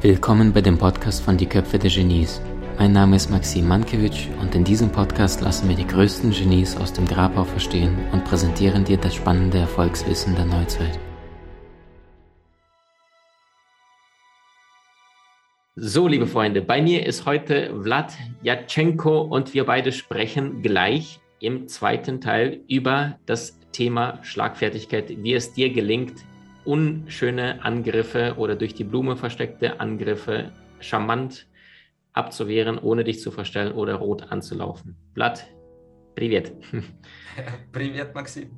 Willkommen bei dem Podcast von Die Köpfe der Genies. Mein Name ist Maxim Mankewitsch und in diesem Podcast lassen wir die größten Genies aus dem Grabau verstehen und präsentieren dir das spannende Erfolgswissen der Neuzeit. So, liebe Freunde, bei mir ist heute Vlad Jatschenko und wir beide sprechen gleich im zweiten Teil über das Thema Schlagfertigkeit, wie es dir gelingt, unschöne Angriffe oder durch die Blume versteckte Angriffe charmant abzuwehren, ohne dich zu verstellen oder rot anzulaufen. Blatt, privet. Privet, Maxim.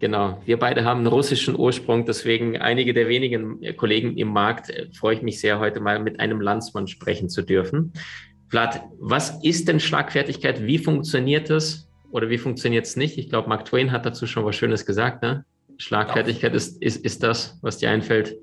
Genau, wir beide haben einen russischen Ursprung, deswegen einige der wenigen Kollegen im Markt äh, freue ich mich sehr, heute mal mit einem Landsmann sprechen zu dürfen. Vlad, was ist denn Schlagfertigkeit? Wie funktioniert es oder wie funktioniert es nicht? Ich glaube, Mark Twain hat dazu schon was Schönes gesagt. Ne? Schlagfertigkeit ist, ist, ist das, was dir einfällt,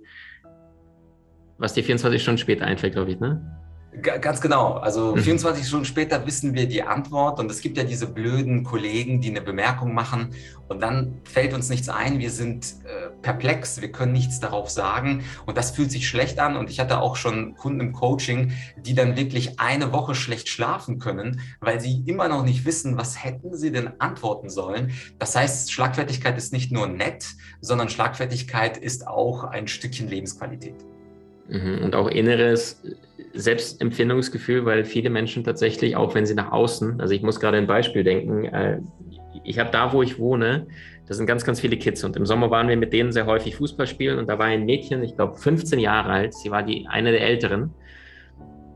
was dir 24 Stunden später einfällt, glaube ich, ne? Ganz genau. Also 24 mhm. Stunden später wissen wir die Antwort und es gibt ja diese blöden Kollegen, die eine Bemerkung machen und dann fällt uns nichts ein. Wir sind äh, perplex, wir können nichts darauf sagen und das fühlt sich schlecht an und ich hatte auch schon Kunden im Coaching, die dann wirklich eine Woche schlecht schlafen können, weil sie immer noch nicht wissen, was hätten sie denn antworten sollen. Das heißt, Schlagfertigkeit ist nicht nur nett, sondern Schlagfertigkeit ist auch ein Stückchen Lebensqualität. Mhm. Und auch inneres Selbstempfindungsgefühl, weil viele Menschen tatsächlich, auch wenn sie nach außen, also ich muss gerade ein Beispiel denken, äh, ich habe da, wo ich wohne, da sind ganz, ganz viele Kids und im Sommer waren wir mit denen sehr häufig Fußball spielen und da war ein Mädchen, ich glaube 15 Jahre alt, sie war die eine der Älteren.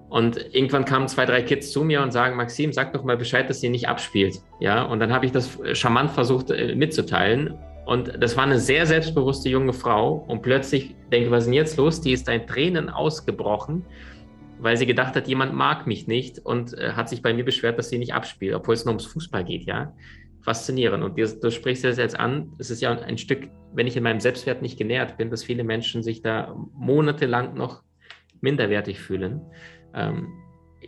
Und irgendwann kamen zwei, drei Kids zu mir und sagen, Maxim, sag doch mal Bescheid, dass sie nicht abspielt. Ja, und dann habe ich das charmant versucht äh, mitzuteilen. Und das war eine sehr selbstbewusste junge Frau. Und plötzlich denke, was ist denn jetzt los? Die ist in Tränen ausgebrochen weil sie gedacht hat, jemand mag mich nicht und äh, hat sich bei mir beschwert, dass sie nicht abspielt, obwohl es nur ums Fußball geht, ja. Faszinierend. Und du, du sprichst das jetzt an, es ist ja ein Stück, wenn ich in meinem Selbstwert nicht genährt bin, dass viele Menschen sich da monatelang noch minderwertig fühlen. Ähm,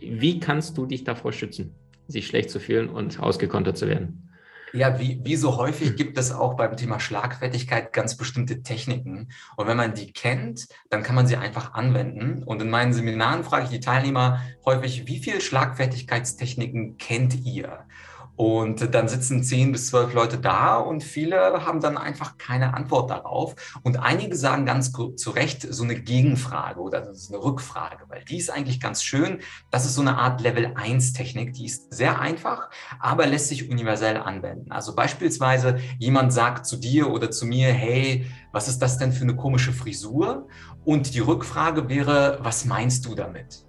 wie kannst du dich davor schützen, sich schlecht zu fühlen und ausgekontert zu werden? Ja, wie, wie so häufig gibt es auch beim Thema Schlagfertigkeit ganz bestimmte Techniken. Und wenn man die kennt, dann kann man sie einfach anwenden. Und in meinen Seminaren frage ich die Teilnehmer häufig, wie viele Schlagfertigkeitstechniken kennt ihr? Und dann sitzen zehn bis zwölf Leute da und viele haben dann einfach keine Antwort darauf. Und einige sagen ganz zu Recht so eine Gegenfrage oder ist eine Rückfrage, weil die ist eigentlich ganz schön. Das ist so eine Art Level 1 Technik, die ist sehr einfach, aber lässt sich universell anwenden. Also beispielsweise jemand sagt zu dir oder zu mir, hey, was ist das denn für eine komische Frisur? Und die Rückfrage wäre, was meinst du damit?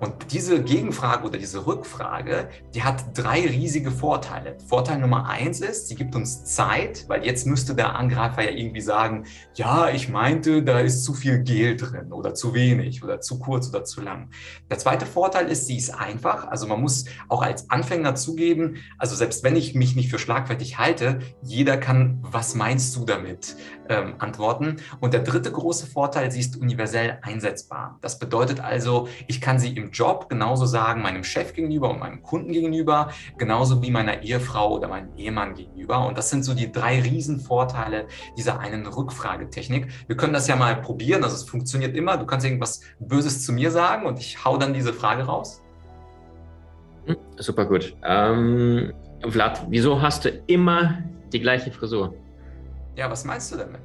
Und diese Gegenfrage oder diese Rückfrage, die hat drei riesige Vorteile. Vorteil Nummer eins ist, sie gibt uns Zeit, weil jetzt müsste der Angreifer ja irgendwie sagen, ja, ich meinte, da ist zu viel Gel drin oder zu wenig oder zu kurz oder zu lang. Der zweite Vorteil ist, sie ist einfach. Also man muss auch als Anfänger zugeben, also selbst wenn ich mich nicht für schlagfertig halte, jeder kann, was meinst du damit, ähm, antworten. Und der dritte große Vorteil, sie ist universell einsetzbar. Das bedeutet also, ich kann sie im Job genauso sagen meinem Chef gegenüber und meinem Kunden gegenüber, genauso wie meiner Ehefrau oder meinem Ehemann gegenüber. Und das sind so die drei Riesenvorteile dieser einen Rückfragetechnik. Wir können das ja mal probieren. Also es funktioniert immer. Du kannst irgendwas Böses zu mir sagen und ich hau dann diese Frage raus. Hm, super gut. Ähm, Vlad, wieso hast du immer die gleiche Frisur? Ja, was meinst du damit?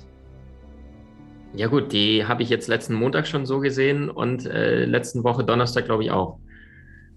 Ja gut, die habe ich jetzt letzten Montag schon so gesehen und äh, letzten Woche Donnerstag glaube ich auch.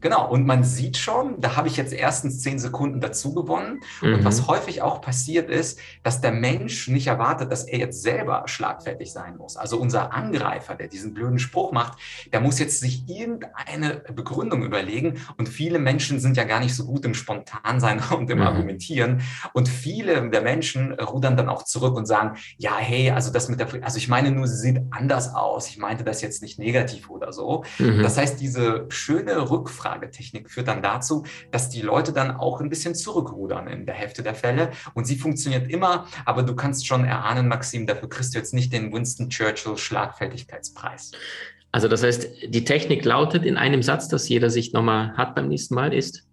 Genau, und man sieht schon, da habe ich jetzt erstens zehn Sekunden dazu gewonnen. Mhm. Und was häufig auch passiert ist, dass der Mensch nicht erwartet, dass er jetzt selber schlagfertig sein muss. Also unser Angreifer, der diesen blöden Spruch macht, der muss jetzt sich irgendeine Begründung überlegen. Und viele Menschen sind ja gar nicht so gut im Spontansein und im mhm. Argumentieren. Und viele der Menschen rudern dann auch zurück und sagen, ja, hey, also das mit der, also ich meine nur, sie sieht anders aus. Ich meinte das jetzt nicht negativ oder so. Mhm. Das heißt, diese schöne Rückfrage, Umfragetechnik führt dann dazu, dass die Leute dann auch ein bisschen zurückrudern in der Hälfte der Fälle. Und sie funktioniert immer, aber du kannst schon erahnen, Maxim, dafür kriegst du jetzt nicht den Winston Churchill Schlagfertigkeitspreis. Also das heißt, die Technik lautet in einem Satz, dass jeder sich nochmal hat beim nächsten Mal, ist?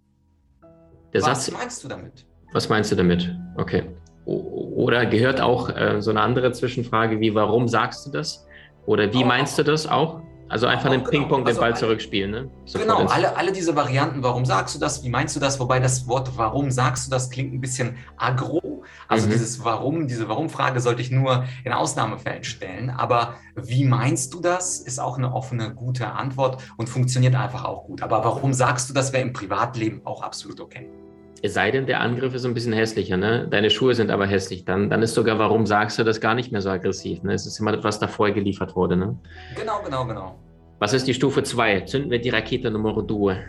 Der Was Satz, meinst du damit? Was meinst du damit? Okay. Oder gehört auch äh, so eine andere Zwischenfrage wie, warum sagst du das? Oder wie meinst du das auch? Also einfach den genau. Ping-Pong, den also Ball zurückspielen. Ne? genau, alle, alle diese Varianten, warum sagst du das, wie meinst du das? Wobei das Wort warum sagst du das klingt ein bisschen agro. Also mhm. dieses Warum, diese Warum-Frage sollte ich nur in Ausnahmefällen stellen. Aber wie meinst du das, ist auch eine offene, gute Antwort und funktioniert einfach auch gut. Aber warum sagst du das, wäre im Privatleben auch absolut okay. Es sei denn, der Angriff ist ein bisschen hässlicher, ne? Deine Schuhe sind aber hässlich. Dann, dann ist sogar, warum sagst du das gar nicht mehr so aggressiv? Ne? Es ist immer etwas davor geliefert wurde, ne? Genau, genau, genau. Was ist die Stufe 2? Zünden wir die Rakete Nummer 2.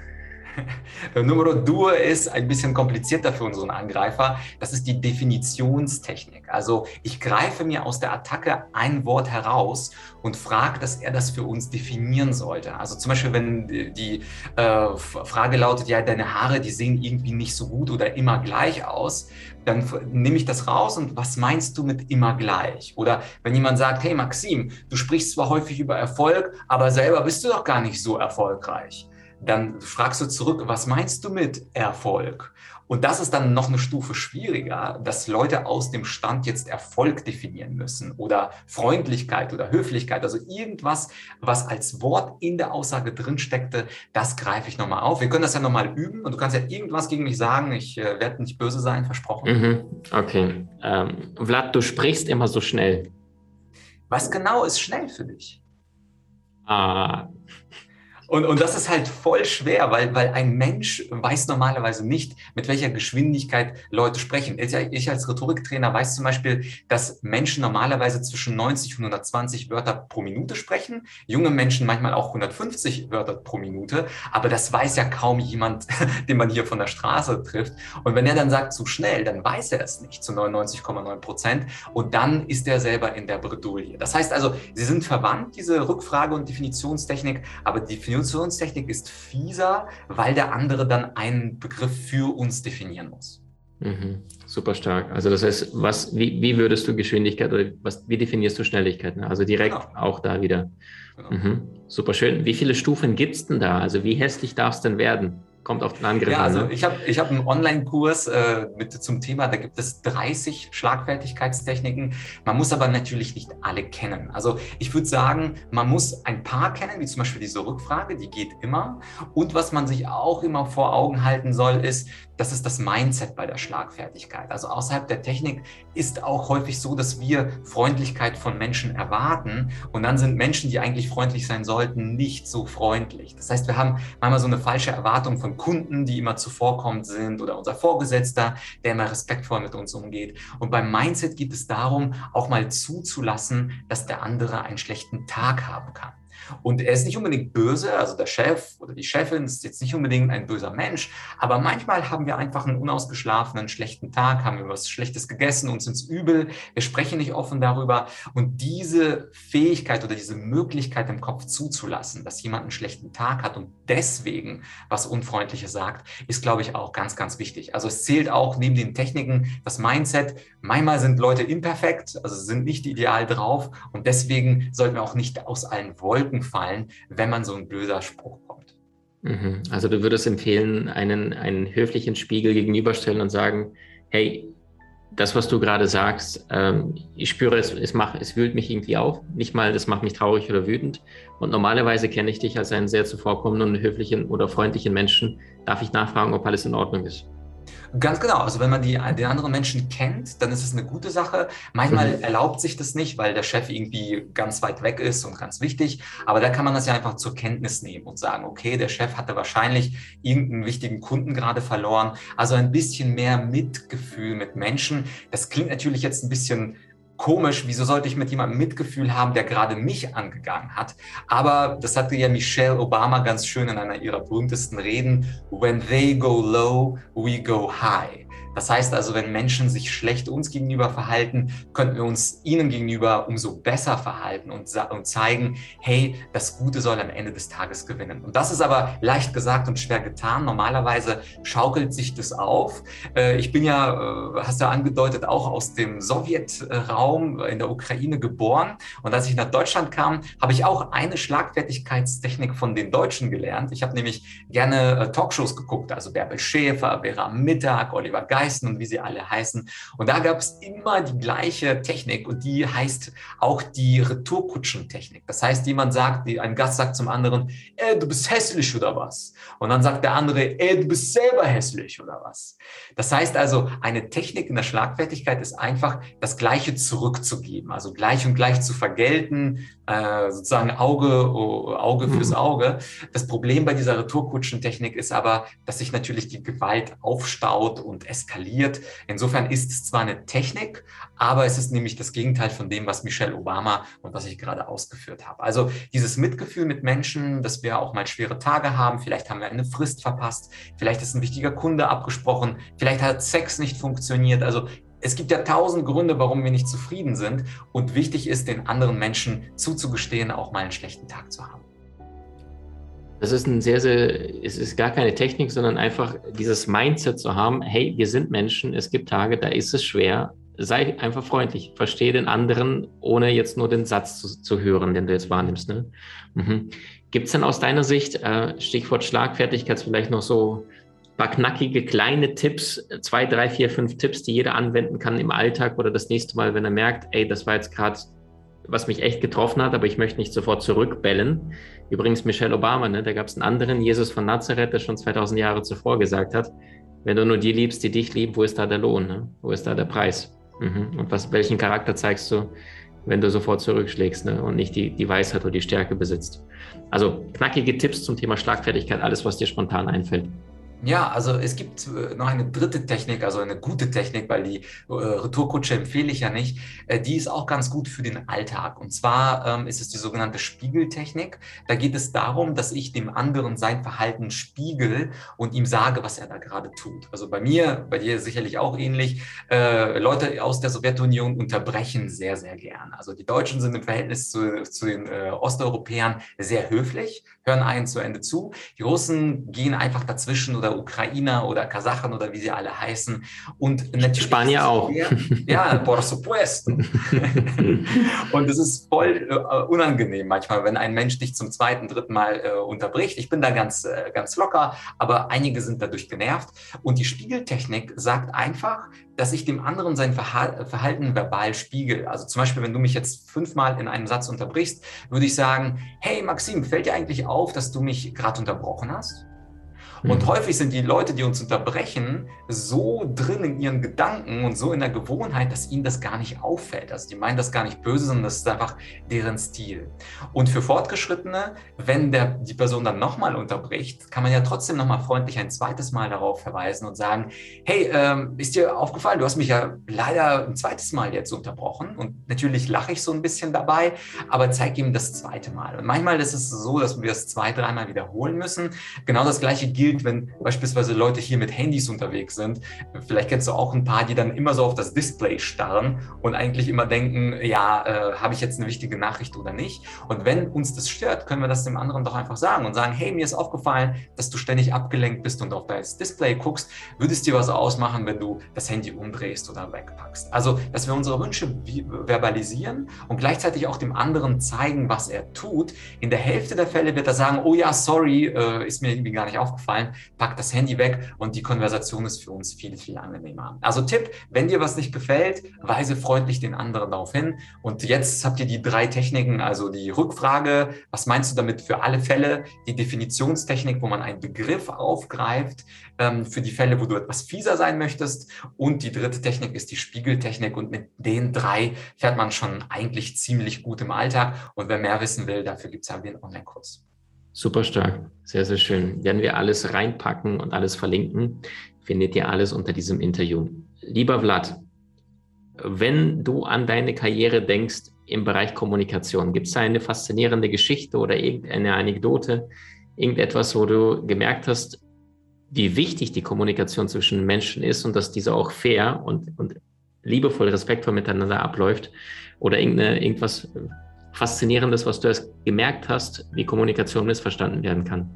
Nummer 2 ist ein bisschen komplizierter für unseren Angreifer. Das ist die Definitionstechnik. Also ich greife mir aus der Attacke ein Wort heraus und frage, dass er das für uns definieren sollte. Also zum Beispiel, wenn die äh, Frage lautet, ja, deine Haare, die sehen irgendwie nicht so gut oder immer gleich aus, dann nehme ich das raus und was meinst du mit immer gleich? Oder wenn jemand sagt, hey Maxim, du sprichst zwar häufig über Erfolg, aber selber bist du doch gar nicht so erfolgreich dann fragst du zurück, was meinst du mit Erfolg? Und das ist dann noch eine Stufe schwieriger, dass Leute aus dem Stand jetzt Erfolg definieren müssen oder Freundlichkeit oder Höflichkeit, also irgendwas, was als Wort in der Aussage drinsteckte, das greife ich nochmal auf. Wir können das ja nochmal üben und du kannst ja irgendwas gegen mich sagen. Ich äh, werde nicht böse sein, versprochen. Mhm. Okay. Ähm, Vlad, du sprichst immer so schnell. Was genau ist schnell für dich? Ah. Und, und das ist halt voll schwer, weil, weil ein Mensch weiß normalerweise nicht, mit welcher Geschwindigkeit Leute sprechen. Ich als Rhetoriktrainer weiß zum Beispiel, dass Menschen normalerweise zwischen 90 und 120 Wörter pro Minute sprechen. Junge Menschen manchmal auch 150 Wörter pro Minute. Aber das weiß ja kaum jemand, den man hier von der Straße trifft. Und wenn er dann sagt zu schnell, dann weiß er es nicht zu 99,9 Prozent. Und dann ist er selber in der Bredouille. Das heißt also, sie sind verwandt, diese Rückfrage- und Definitionstechnik, aber Definition Definitionstechnik ist fieser, weil der andere dann einen Begriff für uns definieren muss. Mhm. Super stark. Also das heißt, was, wie, wie würdest du Geschwindigkeit oder was, wie definierst du Schnelligkeit? Ne? Also direkt genau. auch da wieder. Genau. Mhm. Super schön. Wie viele Stufen gibt es denn da? Also wie hässlich darf es denn werden? Kommt auf den Angriff ja, an. Also ne? ich habe ich hab einen Online-Kurs äh, zum Thema, da gibt es 30 Schlagfertigkeitstechniken. Man muss aber natürlich nicht alle kennen. Also ich würde sagen, man muss ein paar kennen, wie zum Beispiel diese Rückfrage, die geht immer. Und was man sich auch immer vor Augen halten soll, ist, das ist das Mindset bei der Schlagfertigkeit. Also außerhalb der Technik ist auch häufig so, dass wir Freundlichkeit von Menschen erwarten und dann sind Menschen, die eigentlich freundlich sein sollten, nicht so freundlich. Das heißt, wir haben manchmal so eine falsche Erwartung von Kunden, die immer zuvorkommend sind oder unser Vorgesetzter, der immer respektvoll mit uns umgeht. Und beim Mindset geht es darum, auch mal zuzulassen, dass der andere einen schlechten Tag haben kann. Und er ist nicht unbedingt böse, also der Chef oder die Chefin ist jetzt nicht unbedingt ein böser Mensch, aber manchmal haben wir einfach einen unausgeschlafenen, schlechten Tag, haben wir was Schlechtes gegessen, uns ins Übel, wir sprechen nicht offen darüber. Und diese Fähigkeit oder diese Möglichkeit im Kopf zuzulassen, dass jemand einen schlechten Tag hat und deswegen was Unfreundliches sagt, ist, glaube ich, auch ganz, ganz wichtig. Also es zählt auch neben den Techniken das Mindset. Manchmal sind Leute imperfekt, also sind nicht ideal drauf und deswegen sollten wir auch nicht aus allen Wolken Wolken fallen, wenn man so ein blöder Spruch kommt. Mhm. Also du würdest empfehlen, einen, einen höflichen Spiegel gegenüberstellen und sagen, hey, das, was du gerade sagst, ähm, ich spüre, es, es, macht, es wühlt mich irgendwie auf. Nicht mal, das macht mich traurig oder wütend. Und normalerweise kenne ich dich als einen sehr zuvorkommenden, höflichen oder freundlichen Menschen. Darf ich nachfragen, ob alles in Ordnung ist? Ganz genau. Also wenn man die, den anderen Menschen kennt, dann ist es eine gute Sache. Manchmal mhm. erlaubt sich das nicht, weil der Chef irgendwie ganz weit weg ist und ganz wichtig. Aber da kann man das ja einfach zur Kenntnis nehmen und sagen, okay, der Chef hatte wahrscheinlich irgendeinen wichtigen Kunden gerade verloren. Also ein bisschen mehr Mitgefühl mit Menschen. Das klingt natürlich jetzt ein bisschen komisch, wieso sollte ich mit jemandem Mitgefühl haben, der gerade mich angegangen hat? Aber das hatte ja Michelle Obama ganz schön in einer ihrer berühmtesten Reden, When they go low, we go high. Das heißt also, wenn Menschen sich schlecht uns gegenüber verhalten, könnten wir uns ihnen gegenüber umso besser verhalten und, und, zeigen, hey, das Gute soll am Ende des Tages gewinnen. Und das ist aber leicht gesagt und schwer getan. Normalerweise schaukelt sich das auf. Äh, ich bin ja, äh, hast du ja angedeutet, auch aus dem Sowjetraum in der Ukraine geboren. Und als ich nach Deutschland kam, habe ich auch eine Schlagfertigkeitstechnik von den Deutschen gelernt. Ich habe nämlich gerne äh, Talkshows geguckt, also Bärbel Schäfer, Vera Mittag, Oliver Geil leisten und wie sie alle heißen. Und da gab es immer die gleiche Technik und die heißt auch die Retourkutschentechnik. Das heißt, jemand sagt, ein Gast sagt zum anderen, ey, du bist hässlich oder was? Und dann sagt der andere, ey, du bist selber hässlich oder was? Das heißt also, eine Technik in der Schlagfertigkeit ist einfach, das Gleiche zurückzugeben, also gleich und gleich zu vergelten, äh, sozusagen Auge, Auge fürs mhm. Auge. Das Problem bei dieser Retourkutschentechnik ist aber, dass sich natürlich die Gewalt aufstaut und eskaliert. Insofern ist es zwar eine Technik, aber es ist nämlich das Gegenteil von dem, was Michelle Obama und was ich gerade ausgeführt habe. Also dieses Mitgefühl mit Menschen, dass wir auch mal schwere Tage haben, vielleicht haben wir eine Frist verpasst, vielleicht ist ein wichtiger Kunde abgesprochen, vielleicht hat Sex nicht funktioniert. Also es gibt ja tausend Gründe, warum wir nicht zufrieden sind. Und wichtig ist, den anderen Menschen zuzugestehen, auch mal einen schlechten Tag zu haben. Das ist ein sehr, sehr, es ist gar keine Technik, sondern einfach dieses Mindset zu haben, hey, wir sind Menschen, es gibt Tage, da ist es schwer. Sei einfach freundlich, verstehe den anderen, ohne jetzt nur den Satz zu, zu hören, den du jetzt wahrnimmst. Ne? Mhm. Gibt es denn aus deiner Sicht, äh, Stichwort Schlagfertigkeit, vielleicht noch so paar knackige kleine Tipps, zwei, drei, vier, fünf Tipps, die jeder anwenden kann im Alltag oder das nächste Mal, wenn er merkt, ey, das war jetzt gerade, was mich echt getroffen hat, aber ich möchte nicht sofort zurückbellen. Übrigens Michelle Obama, ne, da gab es einen anderen Jesus von Nazareth, der schon 2000 Jahre zuvor gesagt hat, wenn du nur die liebst, die dich lieben, wo ist da der Lohn? Ne? Wo ist da der Preis? Mhm. Und was, welchen Charakter zeigst du, wenn du sofort zurückschlägst ne? und nicht die, die Weisheit oder die Stärke besitzt? Also knackige Tipps zum Thema Schlagfertigkeit, alles, was dir spontan einfällt. Ja, also es gibt äh, noch eine dritte Technik, also eine gute Technik, weil die äh, Retourkutsche empfehle ich ja nicht. Äh, die ist auch ganz gut für den Alltag. Und zwar ähm, ist es die sogenannte Spiegeltechnik. Da geht es darum, dass ich dem anderen sein Verhalten spiegel und ihm sage, was er da gerade tut. Also bei mir, bei dir sicherlich auch ähnlich. Äh, Leute aus der Sowjetunion unterbrechen sehr, sehr gern. Also die Deutschen sind im Verhältnis zu, zu den äh, Osteuropäern sehr höflich, hören einen zu Ende zu. Die Russen gehen einfach dazwischen oder Ukrainer oder Kasachen oder wie sie alle heißen. Und natürlich Spanier auch. Sehr, ja, por supuesto. und es ist voll äh, unangenehm manchmal, wenn ein Mensch dich zum zweiten, dritten Mal äh, unterbricht. Ich bin da ganz, äh, ganz locker, aber einige sind dadurch genervt. Und die Spiegeltechnik sagt einfach, dass ich dem anderen sein Verhalten verbal spiegel. Also zum Beispiel, wenn du mich jetzt fünfmal in einem Satz unterbrichst, würde ich sagen, hey Maxim, fällt dir eigentlich auf, dass du mich gerade unterbrochen hast? Und mhm. häufig sind die Leute, die uns unterbrechen, so drin in ihren Gedanken und so in der Gewohnheit, dass ihnen das gar nicht auffällt. Also die meinen das gar nicht böse, sondern das ist einfach deren Stil. Und für Fortgeschrittene, wenn der, die Person dann nochmal unterbricht, kann man ja trotzdem nochmal freundlich ein zweites Mal darauf verweisen und sagen, hey, ähm, ist dir aufgefallen, du hast mich ja leider ein zweites Mal jetzt unterbrochen. Und natürlich lache ich so ein bisschen dabei, aber zeige ihm das zweite Mal. Und manchmal ist es so, dass wir es zwei, dreimal wiederholen müssen. Genau das gleiche gilt gilt, wenn beispielsweise Leute hier mit Handys unterwegs sind. Vielleicht kennst du auch ein paar, die dann immer so auf das Display starren und eigentlich immer denken, ja, äh, habe ich jetzt eine wichtige Nachricht oder nicht? Und wenn uns das stört, können wir das dem anderen doch einfach sagen und sagen, hey, mir ist aufgefallen, dass du ständig abgelenkt bist und auf das Display guckst. Würde es dir was ausmachen, wenn du das Handy umdrehst oder wegpackst? Also, dass wir unsere Wünsche verbalisieren und gleichzeitig auch dem anderen zeigen, was er tut. In der Hälfte der Fälle wird er sagen, oh ja, sorry, äh, ist mir irgendwie gar nicht aufgefallen rein, pack das Handy weg und die Konversation ist für uns viel, viel angenehmer. Also Tipp, wenn dir was nicht gefällt, weise freundlich den anderen darauf hin. Und jetzt habt ihr die drei Techniken, also die Rückfrage, was meinst du damit für alle Fälle, die Definitionstechnik, wo man einen Begriff aufgreift, ähm, für die Fälle, wo du etwas fieser sein möchtest. Und die dritte Technik ist die Spiegeltechnik. Und mit den drei fährt man schon eigentlich ziemlich gut im Alltag. Und wer mehr wissen will, dafür gibt es ja den Online-Kurs. Super stark, sehr, sehr schön. Werden wir alles reinpacken und alles verlinken, findet ihr alles unter diesem Interview. Lieber Vlad, wenn du an deine Karriere denkst im Bereich Kommunikation, gibt es da eine faszinierende Geschichte oder irgendeine Anekdote, irgendetwas, wo du gemerkt hast, wie wichtig die Kommunikation zwischen Menschen ist und dass diese auch fair und, und liebevoll, respektvoll miteinander abläuft oder irgendwas Faszinierendes, was du erst gemerkt hast, wie Kommunikation missverstanden werden kann?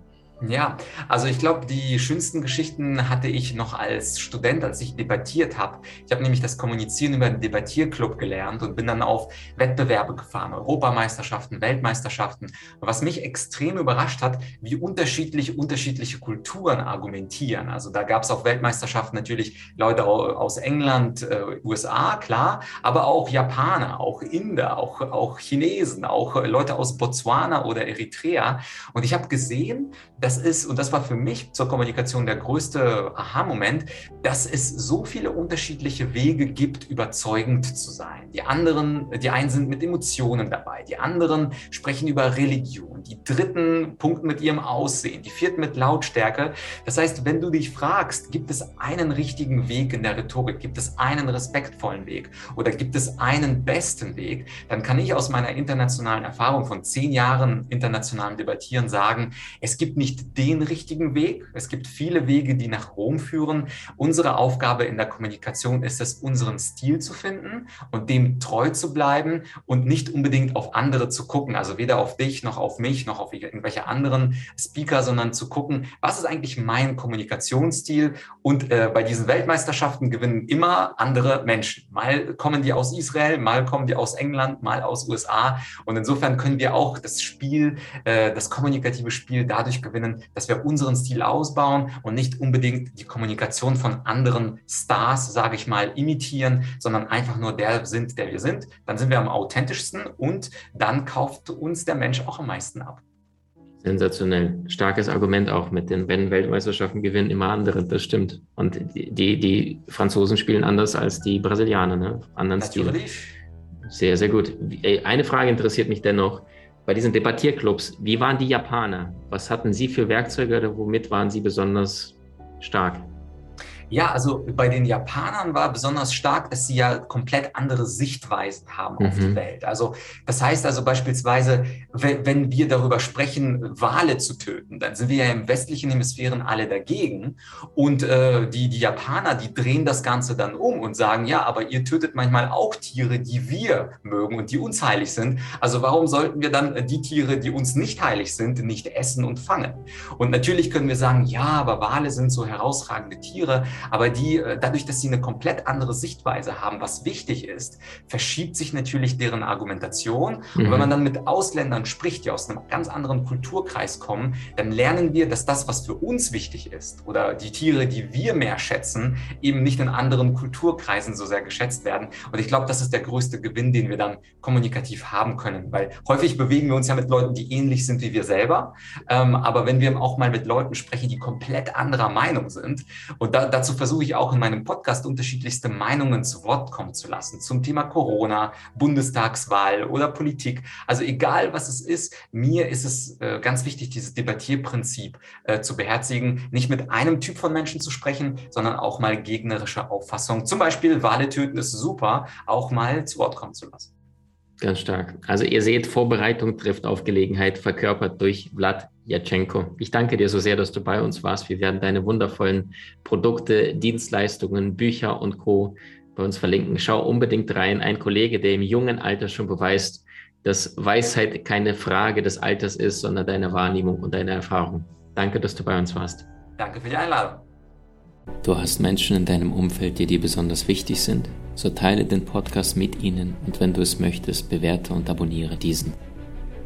Ja, also ich glaube, die schönsten Geschichten hatte ich noch als Student, als ich debattiert habe. Ich habe nämlich das Kommunizieren über den Debattierclub gelernt und bin dann auf Wettbewerbe gefahren, Europameisterschaften, Weltmeisterschaften. Was mich extrem überrascht hat, wie unterschiedlich unterschiedliche Kulturen argumentieren. Also da gab es auf Weltmeisterschaften natürlich Leute aus England, äh, USA, klar, aber auch Japaner, auch Inder, auch, auch Chinesen, auch Leute aus Botswana oder Eritrea. Und ich habe gesehen, dass das ist, und das war für mich zur Kommunikation der größte Aha-Moment, dass es so viele unterschiedliche Wege gibt, überzeugend zu sein. Die anderen, die einen sind mit Emotionen dabei, die anderen sprechen über Religion, die dritten punkten mit ihrem Aussehen, die vierten mit Lautstärke. Das heißt, wenn du dich fragst, gibt es einen richtigen Weg in der Rhetorik, gibt es einen respektvollen Weg oder gibt es einen besten Weg, dann kann ich aus meiner internationalen Erfahrung von zehn Jahren internationalem Debattieren sagen, es gibt nicht nicht den richtigen Weg. Es gibt viele Wege, die nach Rom führen. Unsere Aufgabe in der Kommunikation ist es, unseren Stil zu finden und dem treu zu bleiben und nicht unbedingt auf andere zu gucken. Also weder auf dich noch auf mich noch auf irgendwelche anderen Speaker, sondern zu gucken, was ist eigentlich mein Kommunikationsstil? Und äh, bei diesen Weltmeisterschaften gewinnen immer andere Menschen. Mal kommen die aus Israel, mal kommen die aus England, mal aus USA. Und insofern können wir auch das Spiel, äh, das kommunikative Spiel dadurch gewinnen, können, dass wir unseren Stil ausbauen und nicht unbedingt die Kommunikation von anderen Stars, sage ich mal, imitieren, sondern einfach nur der sind, der wir sind. Dann sind wir am authentischsten und dann kauft uns der Mensch auch am meisten ab. Sensationell. Starkes Argument auch mit den, wenn Weltmeisterschaften gewinnen, immer andere, das stimmt. Und die, die Franzosen spielen anders als die Brasilianer, ne? Anderen Natürlich. Stil. Sehr, sehr gut. Eine Frage interessiert mich dennoch bei diesen Debattierclubs, wie waren die Japaner? Was hatten sie für Werkzeuge oder womit waren sie besonders stark? Ja, also bei den Japanern war besonders stark, dass sie ja komplett andere Sichtweisen haben mhm. auf die mhm. Welt. Also das heißt also beispielsweise, wenn wir darüber sprechen, Wale zu töten, dann sind wir ja im westlichen Hemisphären alle dagegen. Und äh, die, die Japaner, die drehen das Ganze dann um und sagen, ja, aber ihr tötet manchmal auch Tiere, die wir mögen und die uns heilig sind. Also warum sollten wir dann die Tiere, die uns nicht heilig sind, nicht essen und fangen? Und natürlich können wir sagen, ja, aber Wale sind so herausragende Tiere aber die, äh, dadurch, dass sie eine komplett andere Sichtweise haben, was wichtig ist, verschiebt sich natürlich deren Argumentation. Mhm. Und wenn mhm. man dann mit Ausländern spricht, die aus einem ganz anderen Kulturkreis kommen, dann lernen wir, dass das, was für uns wichtig ist oder die Tiere, die wir mehr schätzen, eben nicht in anderen Kulturkreisen so sehr geschätzt werden. Und ich glaube, das ist der größte Gewinn, den wir dann kommunikativ haben können, weil häufig bewegen wir uns ja mit Leuten, die ähnlich sind wie wir selber. Ähm, aber wenn wir auch mal mit Leuten sprechen, die komplett anderer Meinung sind und da, dazu versuche ich auch in meinem Podcast unterschiedlichste Meinungen zu Wort kommen zu lassen zum Thema Corona, Bundestagswahl oder Politik. Also egal, was es ist, mir ist es äh, ganz wichtig, dieses Debattierprinzip äh, zu beherzigen, nicht mit einem Typ von Menschen zu sprechen, sondern auch mal gegnerische Auffassungen. Zum Beispiel Wale töten ist super, auch mal zu Wort kommen zu lassen. Ganz stark. Also ihr seht, Vorbereitung trifft auf Gelegenheit, verkörpert durch Vlad Jatschenko. Ich danke dir so sehr, dass du bei uns warst. Wir werden deine wundervollen Produkte, Dienstleistungen, Bücher und Co. bei uns verlinken. Schau unbedingt rein. Ein Kollege, der im jungen Alter schon beweist, dass Weisheit keine Frage des Alters ist, sondern deine Wahrnehmung und deine Erfahrung. Danke, dass du bei uns warst. Danke für die Einladung. Du hast Menschen in deinem Umfeld, die dir besonders wichtig sind? So teile den Podcast mit ihnen und wenn du es möchtest, bewerte und abonniere diesen.